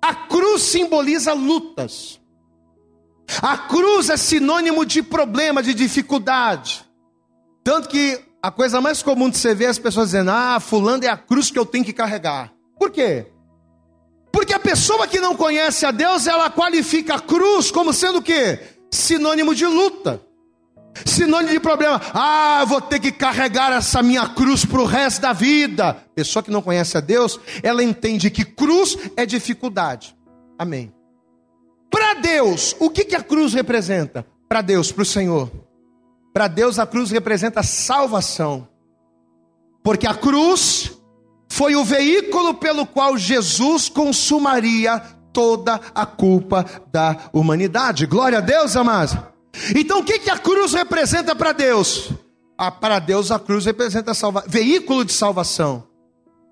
a cruz simboliza lutas. A cruz é sinônimo de problema, de dificuldade. Tanto que a coisa mais comum de você ver é as pessoas dizendo: Ah, fulano é a cruz que eu tenho que carregar. Por quê? Porque a pessoa que não conhece a Deus, ela qualifica a cruz como sendo o quê? Sinônimo de luta sinônimo de problema. Ah, vou ter que carregar essa minha cruz para o resto da vida. Pessoa que não conhece a Deus, ela entende que cruz é dificuldade. Amém. Para Deus, o que, que a cruz representa? Para Deus, para o Senhor. Para Deus, a cruz representa salvação. Porque a cruz foi o veículo pelo qual Jesus consumaria toda a culpa da humanidade. Glória a Deus, amados. Então o que, que a cruz representa para Deus? Ah, para Deus a cruz representa salva... veículo de salvação.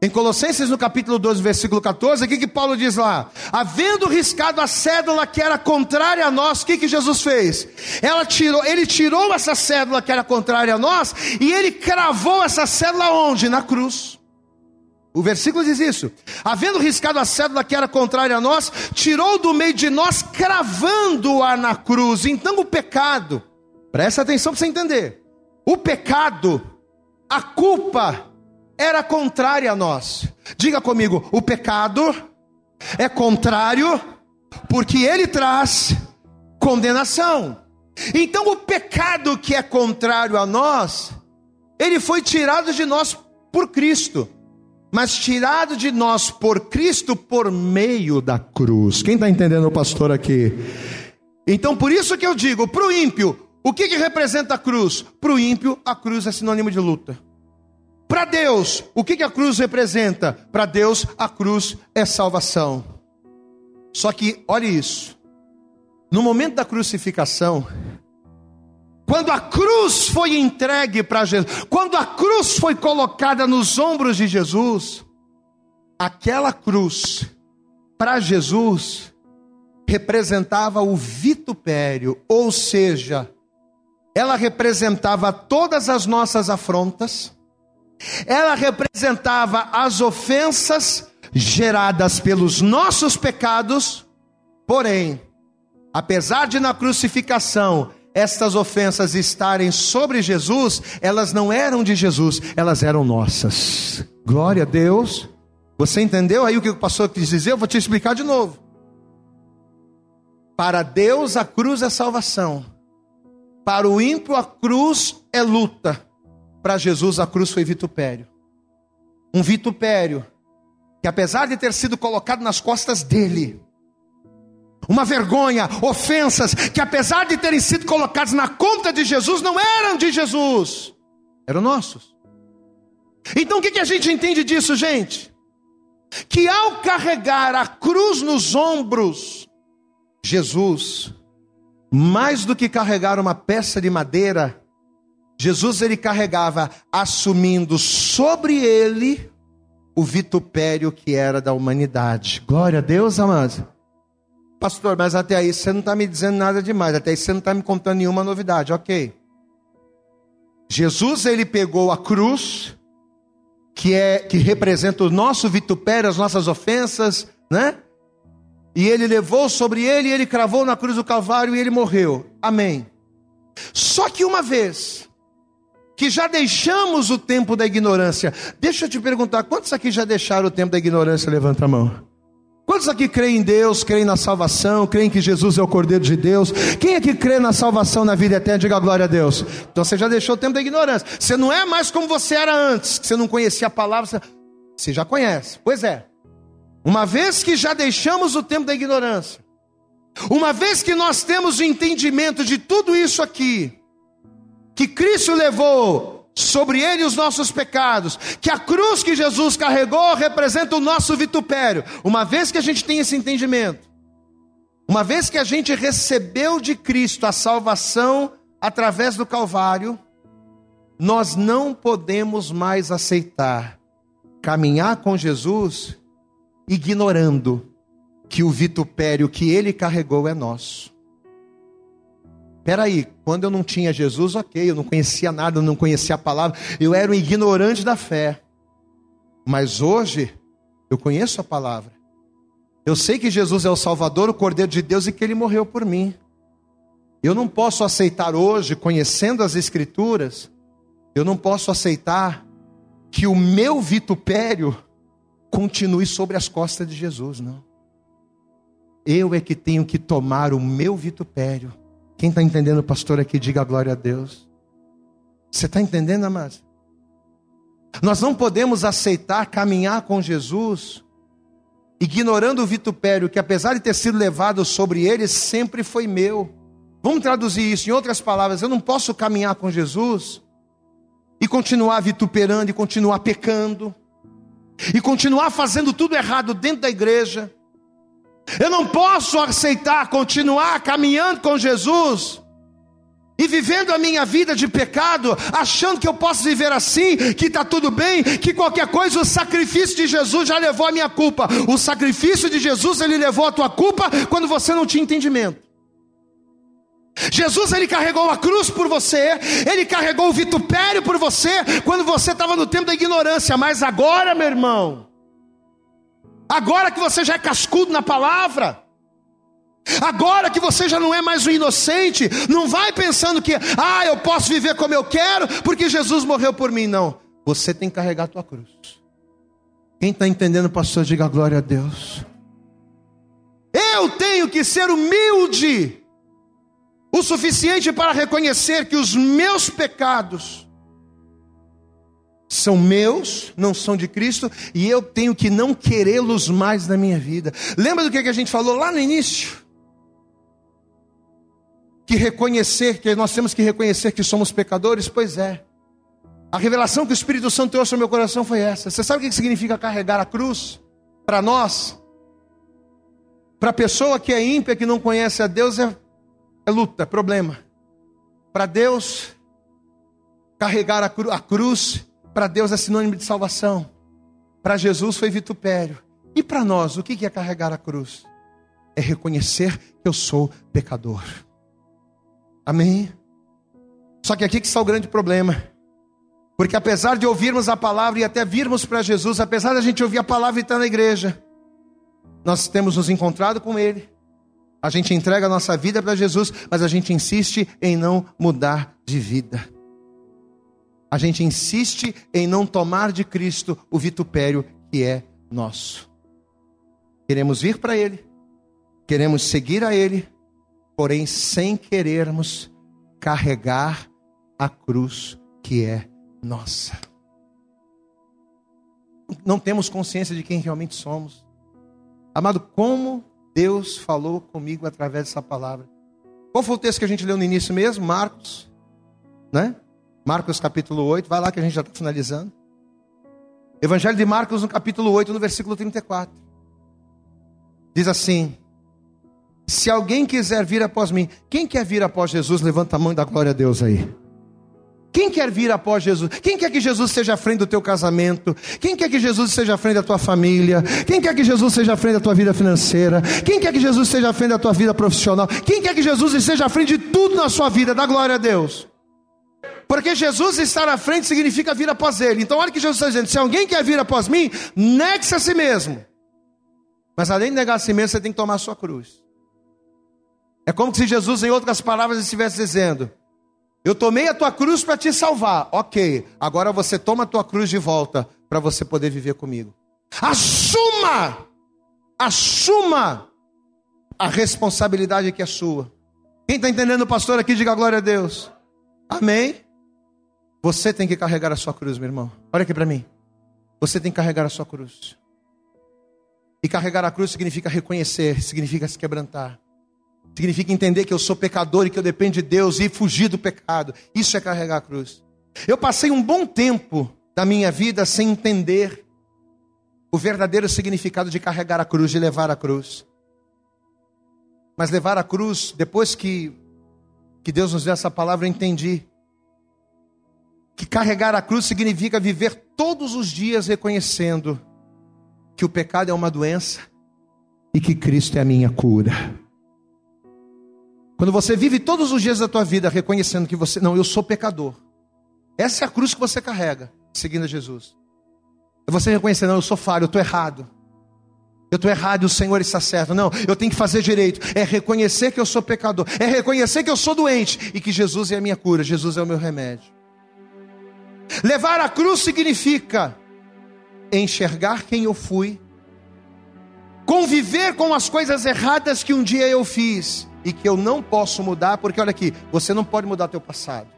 Em Colossenses no capítulo 12, versículo 14, o que, que Paulo diz lá? Havendo riscado a cédula que era contrária a nós, o que, que Jesus fez? Ela tirou, ele tirou essa cédula que era contrária a nós e ele cravou essa cédula onde? Na cruz. O versículo diz isso: havendo riscado a cédula que era contrária a nós, tirou do meio de nós, cravando-a na cruz. Então o pecado, presta atenção para você entender: o pecado, a culpa, era contrária a nós. Diga comigo: o pecado é contrário, porque ele traz condenação. Então o pecado que é contrário a nós, ele foi tirado de nós por Cristo mas tirado de nós por Cristo por meio da cruz. Quem está entendendo o pastor aqui? Então, por isso que eu digo, para o ímpio, o que, que representa a cruz? Para o ímpio, a cruz é sinônimo de luta. Para Deus, o que, que a cruz representa? Para Deus, a cruz é salvação. Só que, olhe isso, no momento da crucificação, quando a cruz foi entregue para Jesus, quando a cruz foi colocada nos ombros de Jesus, aquela cruz, para Jesus, representava o vitupério, ou seja, ela representava todas as nossas afrontas, ela representava as ofensas geradas pelos nossos pecados, porém, apesar de na crucificação estas ofensas estarem sobre Jesus, elas não eram de Jesus, elas eram nossas. Glória a Deus. Você entendeu aí o que o pastor quis dizer? Eu vou te explicar de novo. Para Deus a cruz é salvação. Para o ímpio a cruz é luta. Para Jesus a cruz foi vitupério. Um vitupério que apesar de ter sido colocado nas costas dele, uma vergonha, ofensas que apesar de terem sido colocados na conta de Jesus, não eram de Jesus, eram nossos. Então o que, que a gente entende disso, gente? Que ao carregar a cruz nos ombros, Jesus, mais do que carregar uma peça de madeira, Jesus ele carregava assumindo sobre ele o vitupério que era da humanidade. Glória a Deus, amados. Pastor, mas até aí você não está me dizendo nada demais, até aí você não está me contando nenhuma novidade, ok. Jesus, ele pegou a cruz, que é que representa o nosso vitupério, as nossas ofensas, né? E ele levou sobre ele, ele cravou na cruz do Calvário e ele morreu. Amém. Só que uma vez que já deixamos o tempo da ignorância, deixa eu te perguntar, quantos aqui já deixaram o tempo da ignorância? Levanta a mão. Quantos aqui creem em Deus, creem na salvação, creem que Jesus é o Cordeiro de Deus? Quem aqui crê na salvação na vida eterna? Diga glória a Deus. Então você já deixou o tempo da ignorância. Você não é mais como você era antes, que você não conhecia a palavra, você, você já conhece. Pois é. Uma vez que já deixamos o tempo da ignorância, Uma vez que nós temos o entendimento de tudo isso aqui, que Cristo levou sobre ele os nossos pecados, que a cruz que Jesus carregou representa o nosso vitupério. Uma vez que a gente tem esse entendimento, uma vez que a gente recebeu de Cristo a salvação através do Calvário, nós não podemos mais aceitar caminhar com Jesus ignorando que o vitupério que ele carregou é nosso. Peraí, quando eu não tinha Jesus, ok, eu não conhecia nada, eu não conhecia a palavra, eu era um ignorante da fé. Mas hoje, eu conheço a palavra. Eu sei que Jesus é o Salvador, o Cordeiro de Deus e que ele morreu por mim. Eu não posso aceitar hoje, conhecendo as Escrituras, eu não posso aceitar que o meu vitupério continue sobre as costas de Jesus, não. Eu é que tenho que tomar o meu vitupério. Quem está entendendo, pastor, aqui, diga glória a Deus. Você está entendendo, amados? Nós não podemos aceitar caminhar com Jesus, ignorando o vitupério que, apesar de ter sido levado sobre ele, sempre foi meu. Vamos traduzir isso em outras palavras: eu não posso caminhar com Jesus e continuar vituperando, e continuar pecando, e continuar fazendo tudo errado dentro da igreja. Eu não posso aceitar continuar caminhando com Jesus e vivendo a minha vida de pecado, achando que eu posso viver assim, que está tudo bem, que qualquer coisa, o sacrifício de Jesus já levou a minha culpa. O sacrifício de Jesus, ele levou a tua culpa quando você não tinha entendimento. Jesus ele carregou a cruz por você, ele carregou o vitupério por você quando você estava no tempo da ignorância, mas agora, meu irmão, agora que você já é cascudo na palavra, agora que você já não é mais um inocente, não vai pensando que, ah, eu posso viver como eu quero, porque Jesus morreu por mim, não. Você tem que carregar a tua cruz. Quem está entendendo, pastor, diga glória a Deus. Eu tenho que ser humilde o suficiente para reconhecer que os meus pecados são meus, não são de Cristo, e eu tenho que não querê-los mais na minha vida. Lembra do que a gente falou lá no início? Que reconhecer, que nós temos que reconhecer que somos pecadores? Pois é. A revelação que o Espírito Santo trouxe ao meu coração foi essa. Você sabe o que significa carregar a cruz? Para nós, para a pessoa que é ímpia, que não conhece a Deus, é é luta, é problema. Para Deus, carregar a, cru, a cruz, para Deus é sinônimo de salvação. Para Jesus foi vitupério. E para nós, o que é carregar a cruz? É reconhecer que eu sou pecador. Amém? Só que aqui que está o grande problema. Porque apesar de ouvirmos a palavra e até virmos para Jesus, apesar de a gente ouvir a palavra e estar na igreja, nós temos nos encontrado com Ele, a gente entrega a nossa vida para Jesus, mas a gente insiste em não mudar de vida. A gente insiste em não tomar de Cristo o vitupério que é nosso. Queremos vir para Ele, queremos seguir a Ele, porém sem querermos carregar a cruz que é nossa. Não temos consciência de quem realmente somos. Amado, como Deus falou comigo através dessa palavra. Qual foi o texto que a gente leu no início mesmo? Marcos, né? Marcos capítulo 8, vai lá que a gente já está finalizando. Evangelho de Marcos, no capítulo 8, no versículo 34. Diz assim: Se alguém quiser vir após mim, quem quer vir após Jesus, levanta a mão e dá glória a Deus aí. Quem quer vir após Jesus? Quem quer que Jesus seja à frente do teu casamento? Quem quer que Jesus seja à frente da tua família? Quem quer que Jesus seja à frente da tua vida financeira? Quem quer que Jesus seja à frente da tua vida profissional? Quem quer que Jesus esteja à frente de tudo na sua vida? Dá glória a Deus. Porque Jesus estar à frente significa vir após Ele. Então, olha o que Jesus está dizendo: se alguém quer vir após mim, negue-se a si mesmo. Mas além de negar a si mesmo, você tem que tomar a sua cruz. É como se Jesus, em outras palavras, estivesse dizendo: eu tomei a tua cruz para te salvar. Ok, agora você toma a tua cruz de volta para você poder viver comigo. Assuma! Assuma a responsabilidade que é sua. Quem está entendendo, pastor, aqui, diga glória a Deus. Amém? Você tem que carregar a sua cruz, meu irmão. Olha aqui para mim. Você tem que carregar a sua cruz. E carregar a cruz significa reconhecer, significa se quebrantar. Significa entender que eu sou pecador e que eu dependo de Deus e fugir do pecado. Isso é carregar a cruz. Eu passei um bom tempo da minha vida sem entender o verdadeiro significado de carregar a cruz, de levar a cruz. Mas levar a cruz, depois que, que Deus nos deu essa palavra, eu entendi que carregar a cruz significa viver todos os dias reconhecendo que o pecado é uma doença e que Cristo é a minha cura. Quando você vive todos os dias da tua vida reconhecendo que você, não, eu sou pecador. Essa é a cruz que você carrega, seguindo a Jesus. É você reconhecer, não, eu sou falho, eu estou errado. Eu estou errado e o Senhor está certo. Não, eu tenho que fazer direito. É reconhecer que eu sou pecador. É reconhecer que eu sou doente e que Jesus é a minha cura. Jesus é o meu remédio. Levar a cruz significa enxergar quem eu fui, conviver com as coisas erradas que um dia eu fiz e que eu não posso mudar, porque olha aqui, você não pode mudar teu passado.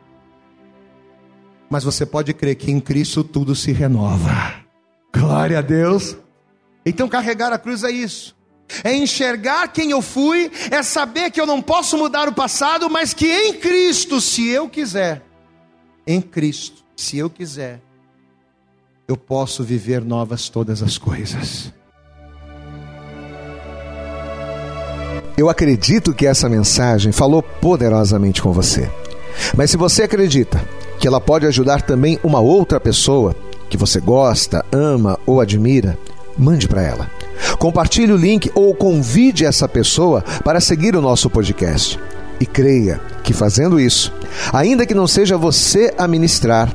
Mas você pode crer que em Cristo tudo se renova. Glória a Deus. Então carregar a cruz é isso. É enxergar quem eu fui, é saber que eu não posso mudar o passado, mas que em Cristo, se eu quiser, em Cristo, se eu quiser, eu posso viver novas todas as coisas. Eu acredito que essa mensagem falou poderosamente com você. Mas se você acredita que ela pode ajudar também uma outra pessoa que você gosta, ama ou admira, mande para ela. Compartilhe o link ou convide essa pessoa para seguir o nosso podcast. E creia que fazendo isso, ainda que não seja você a ministrar,